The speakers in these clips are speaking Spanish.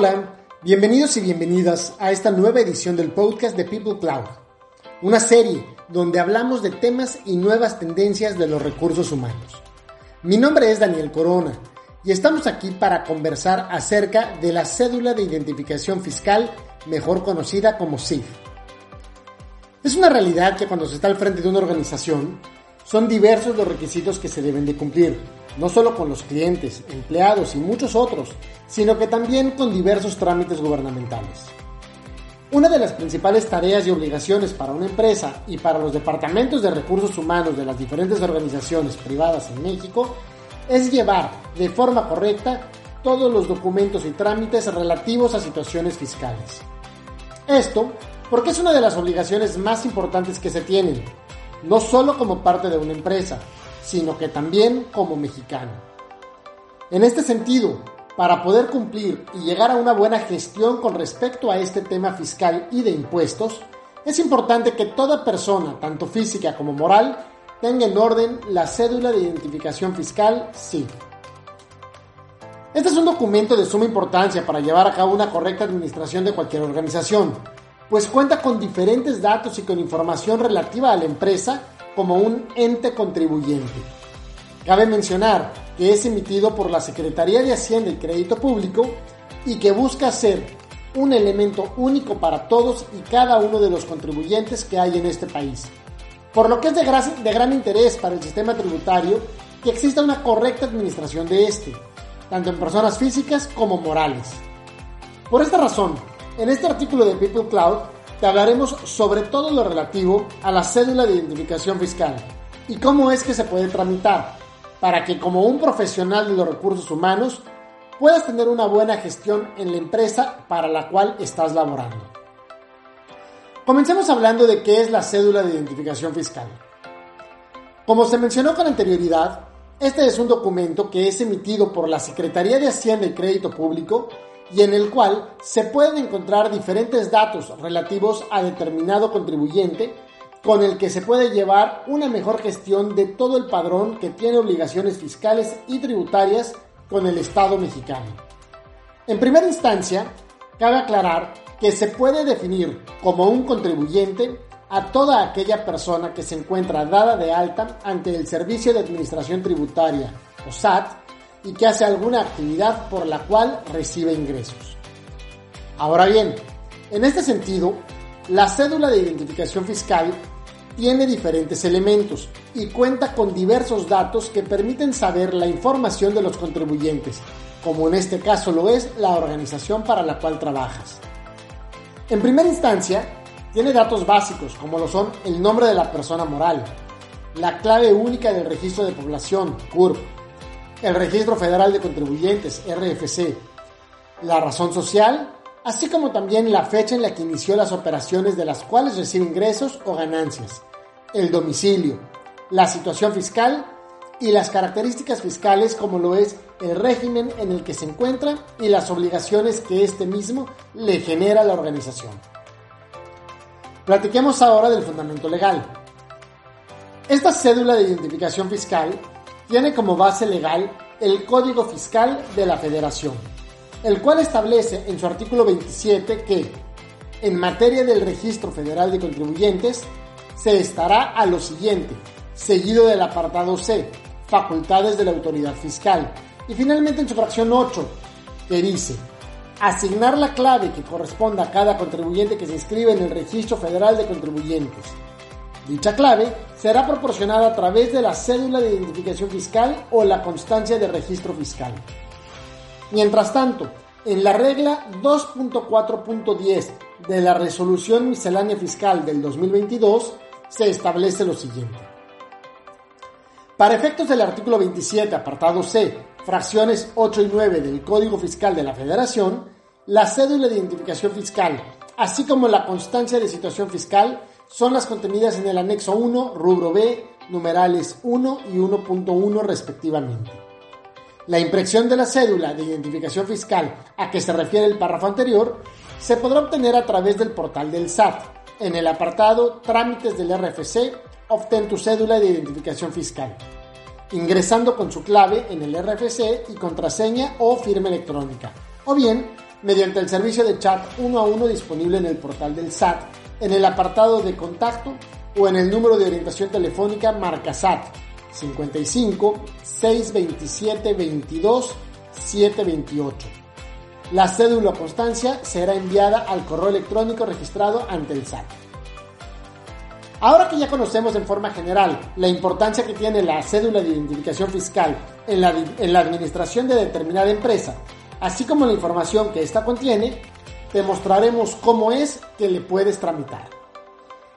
Hola, bienvenidos y bienvenidas a esta nueva edición del podcast de People Cloud, una serie donde hablamos de temas y nuevas tendencias de los recursos humanos. Mi nombre es Daniel Corona y estamos aquí para conversar acerca de la cédula de identificación fiscal, mejor conocida como CIF. Es una realidad que cuando se está al frente de una organización, son diversos los requisitos que se deben de cumplir, no solo con los clientes, empleados y muchos otros, sino que también con diversos trámites gubernamentales. Una de las principales tareas y obligaciones para una empresa y para los departamentos de recursos humanos de las diferentes organizaciones privadas en México es llevar de forma correcta todos los documentos y trámites relativos a situaciones fiscales. Esto porque es una de las obligaciones más importantes que se tienen, no solo como parte de una empresa, sino que también como mexicano. En este sentido, para poder cumplir y llegar a una buena gestión con respecto a este tema fiscal y de impuestos, es importante que toda persona, tanto física como moral, tenga en orden la cédula de identificación fiscal SIF. Este es un documento de suma importancia para llevar a cabo una correcta administración de cualquier organización, pues cuenta con diferentes datos y con información relativa a la empresa como un ente contribuyente. Cabe mencionar que es emitido por la Secretaría de Hacienda y Crédito Público y que busca ser un elemento único para todos y cada uno de los contribuyentes que hay en este país. Por lo que es de gran, de gran interés para el sistema tributario que exista una correcta administración de este, tanto en personas físicas como morales. Por esta razón, en este artículo de People Cloud te hablaremos sobre todo lo relativo a la cédula de identificación fiscal y cómo es que se puede tramitar para que como un profesional de los recursos humanos puedas tener una buena gestión en la empresa para la cual estás laborando. Comencemos hablando de qué es la cédula de identificación fiscal. Como se mencionó con anterioridad, este es un documento que es emitido por la Secretaría de Hacienda y Crédito Público y en el cual se pueden encontrar diferentes datos relativos a determinado contribuyente con el que se puede llevar una mejor gestión de todo el padrón que tiene obligaciones fiscales y tributarias con el Estado mexicano. En primera instancia, cabe aclarar que se puede definir como un contribuyente a toda aquella persona que se encuentra dada de alta ante el Servicio de Administración Tributaria, o SAT, y que hace alguna actividad por la cual recibe ingresos. Ahora bien, en este sentido, la cédula de identificación fiscal tiene diferentes elementos y cuenta con diversos datos que permiten saber la información de los contribuyentes, como en este caso lo es la organización para la cual trabajas. En primera instancia, tiene datos básicos como lo son el nombre de la persona moral, la clave única del registro de población, CURP, el Registro Federal de Contribuyentes, RFC, la razón social, así como también la fecha en la que inició las operaciones de las cuales recibe ingresos o ganancias, el domicilio, la situación fiscal y las características fiscales como lo es el régimen en el que se encuentra y las obligaciones que este mismo le genera a la organización. Platiquemos ahora del fundamento legal. Esta cédula de identificación fiscal tiene como base legal el Código Fiscal de la Federación, el cual establece en su artículo 27 que, en materia del Registro Federal de Contribuyentes, se estará a lo siguiente, seguido del apartado C, facultades de la autoridad fiscal, y finalmente en su fracción 8, que dice, asignar la clave que corresponda a cada contribuyente que se inscribe en el Registro Federal de Contribuyentes, Dicha clave será proporcionada a través de la cédula de identificación fiscal o la constancia de registro fiscal. Mientras tanto, en la regla 2.4.10 de la Resolución Miscelánea Fiscal del 2022 se establece lo siguiente. Para efectos del artículo 27, apartado C, fracciones 8 y 9 del Código Fiscal de la Federación, la cédula de identificación fiscal, así como la constancia de situación fiscal, son las contenidas en el anexo 1, rubro B, numerales 1 y 1.1 respectivamente. La impresión de la cédula de identificación fiscal a que se refiere el párrafo anterior se podrá obtener a través del portal del SAT, en el apartado Trámites del RFC, obtén tu cédula de identificación fiscal, ingresando con su clave en el RFC y contraseña o firma electrónica, o bien mediante el servicio de chat uno a uno disponible en el portal del SAT, en el apartado de contacto o en el número de orientación telefónica marca SAT 55 627 22 728. La cédula constancia será enviada al correo electrónico registrado ante el SAT. Ahora que ya conocemos en forma general la importancia que tiene la cédula de identificación fiscal en la, en la administración de determinada empresa, así como la información que ésta contiene, te mostraremos cómo es que le puedes tramitar.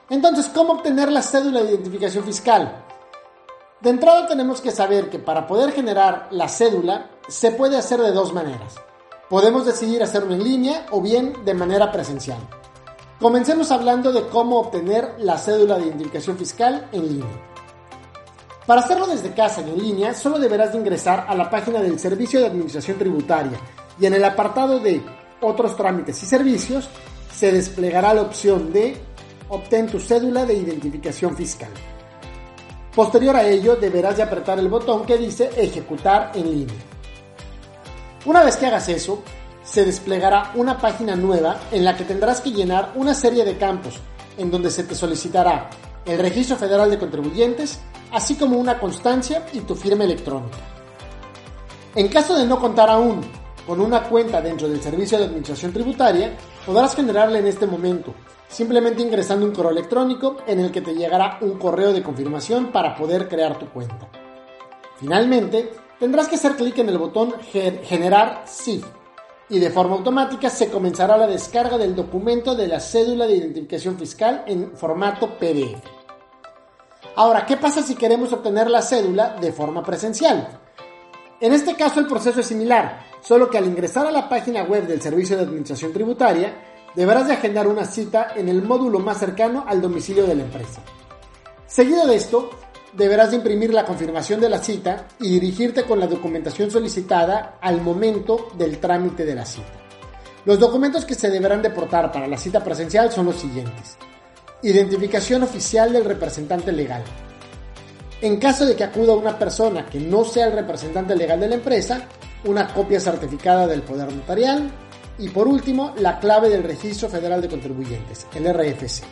Entonces, ¿cómo obtener la cédula de identificación fiscal? De entrada tenemos que saber que para poder generar la cédula se puede hacer de dos maneras. Podemos decidir hacerlo en línea o bien de manera presencial. Comencemos hablando de cómo obtener la cédula de identificación fiscal en línea. Para hacerlo desde casa y en línea, solo deberás de ingresar a la página del Servicio de Administración Tributaria y en el apartado de Otros trámites y servicios se desplegará la opción de Obtén tu cédula de identificación fiscal. Posterior a ello, deberás de apretar el botón que dice Ejecutar en línea. Una vez que hagas eso, se desplegará una página nueva en la que tendrás que llenar una serie de campos en donde se te solicitará el registro federal de contribuyentes, así como una constancia y tu firma electrónica. En caso de no contar aún con una cuenta dentro del Servicio de Administración Tributaria, podrás generarla en este momento, simplemente ingresando un correo electrónico en el que te llegará un correo de confirmación para poder crear tu cuenta. Finalmente, tendrás que hacer clic en el botón Generar CIF y de forma automática se comenzará la descarga del documento de la cédula de identificación fiscal en formato PDF. Ahora, ¿qué pasa si queremos obtener la cédula de forma presencial? En este caso el proceso es similar, solo que al ingresar a la página web del Servicio de Administración Tributaria, deberás de agendar una cita en el módulo más cercano al domicilio de la empresa. Seguido de esto, deberás de imprimir la confirmación de la cita y dirigirte con la documentación solicitada al momento del trámite de la cita. Los documentos que se deberán deportar para la cita presencial son los siguientes. Identificación oficial del representante legal. En caso de que acuda una persona que no sea el representante legal de la empresa, una copia certificada del poder notarial y por último la clave del Registro Federal de Contribuyentes, el RFC.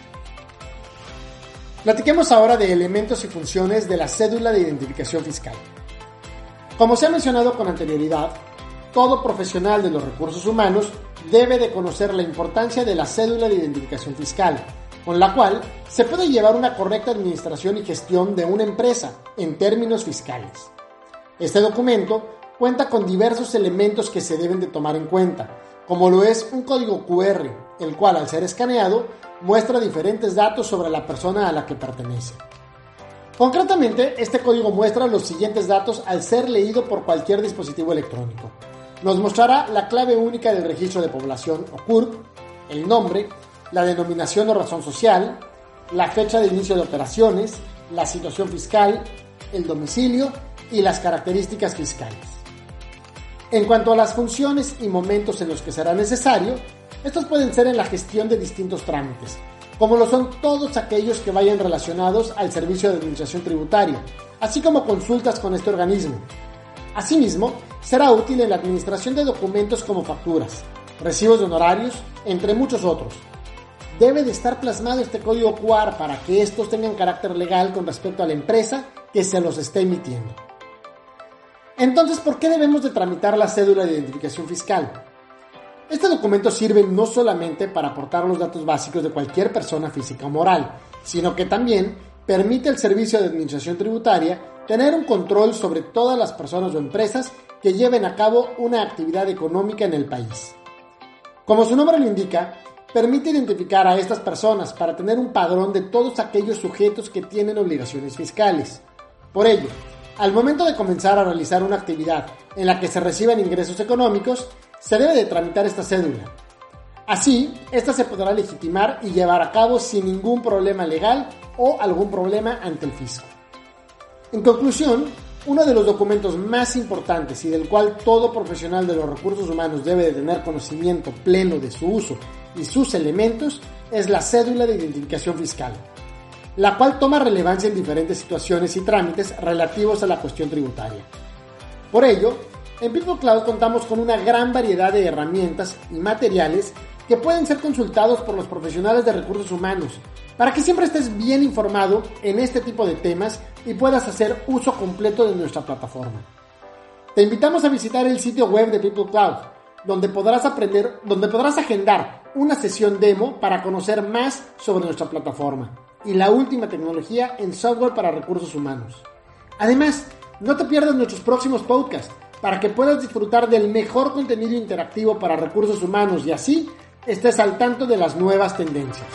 Platiquemos ahora de elementos y funciones de la cédula de identificación fiscal. Como se ha mencionado con anterioridad, todo profesional de los recursos humanos debe de conocer la importancia de la cédula de identificación fiscal, con la cual se puede llevar una correcta administración y gestión de una empresa en términos fiscales. Este documento cuenta con diversos elementos que se deben de tomar en cuenta, como lo es un código QR, el cual al ser escaneado muestra diferentes datos sobre la persona a la que pertenece. Concretamente, este código muestra los siguientes datos al ser leído por cualquier dispositivo electrónico. Nos mostrará la clave única del registro de población o CURP, el nombre, la denominación o razón social, la fecha de inicio de operaciones, la situación fiscal, el domicilio y las características fiscales. En cuanto a las funciones y momentos en los que será necesario, estos pueden ser en la gestión de distintos trámites, como lo son todos aquellos que vayan relacionados al servicio de administración tributaria, así como consultas con este organismo. Asimismo, será útil en la administración de documentos como facturas, recibos de honorarios, entre muchos otros. Debe de estar plasmado este código QR para que estos tengan carácter legal con respecto a la empresa que se los esté emitiendo. Entonces, ¿por qué debemos de tramitar la cédula de identificación fiscal? Este documento sirve no solamente para aportar los datos básicos de cualquier persona física o moral, sino que también permite al Servicio de Administración Tributaria tener un control sobre todas las personas o empresas que lleven a cabo una actividad económica en el país. Como su nombre lo indica, permite identificar a estas personas para tener un padrón de todos aquellos sujetos que tienen obligaciones fiscales. Por ello, al momento de comenzar a realizar una actividad en la que se reciban ingresos económicos, se debe de tramitar esta cédula. Así, esta se podrá legitimar y llevar a cabo sin ningún problema legal o algún problema ante el fisco. En conclusión, uno de los documentos más importantes y del cual todo profesional de los recursos humanos debe de tener conocimiento pleno de su uso y sus elementos es la cédula de identificación fiscal, la cual toma relevancia en diferentes situaciones y trámites relativos a la cuestión tributaria. Por ello, En People Cloud contamos con una gran variedad de herramientas y materiales que pueden ser consultados por los profesionales de recursos humanos, para que siempre estés bien informado en este tipo de temas y puedas hacer uso completo de nuestra plataforma. Te invitamos a visitar el sitio web de People Cloud, donde podrás aprender, donde podrás agendar una sesión demo para conocer más sobre nuestra plataforma y la última tecnología en software para recursos humanos. Además, no te pierdas nuestros próximos podcasts para que puedas disfrutar del mejor contenido interactivo para recursos humanos y así estés al tanto de las nuevas tendencias.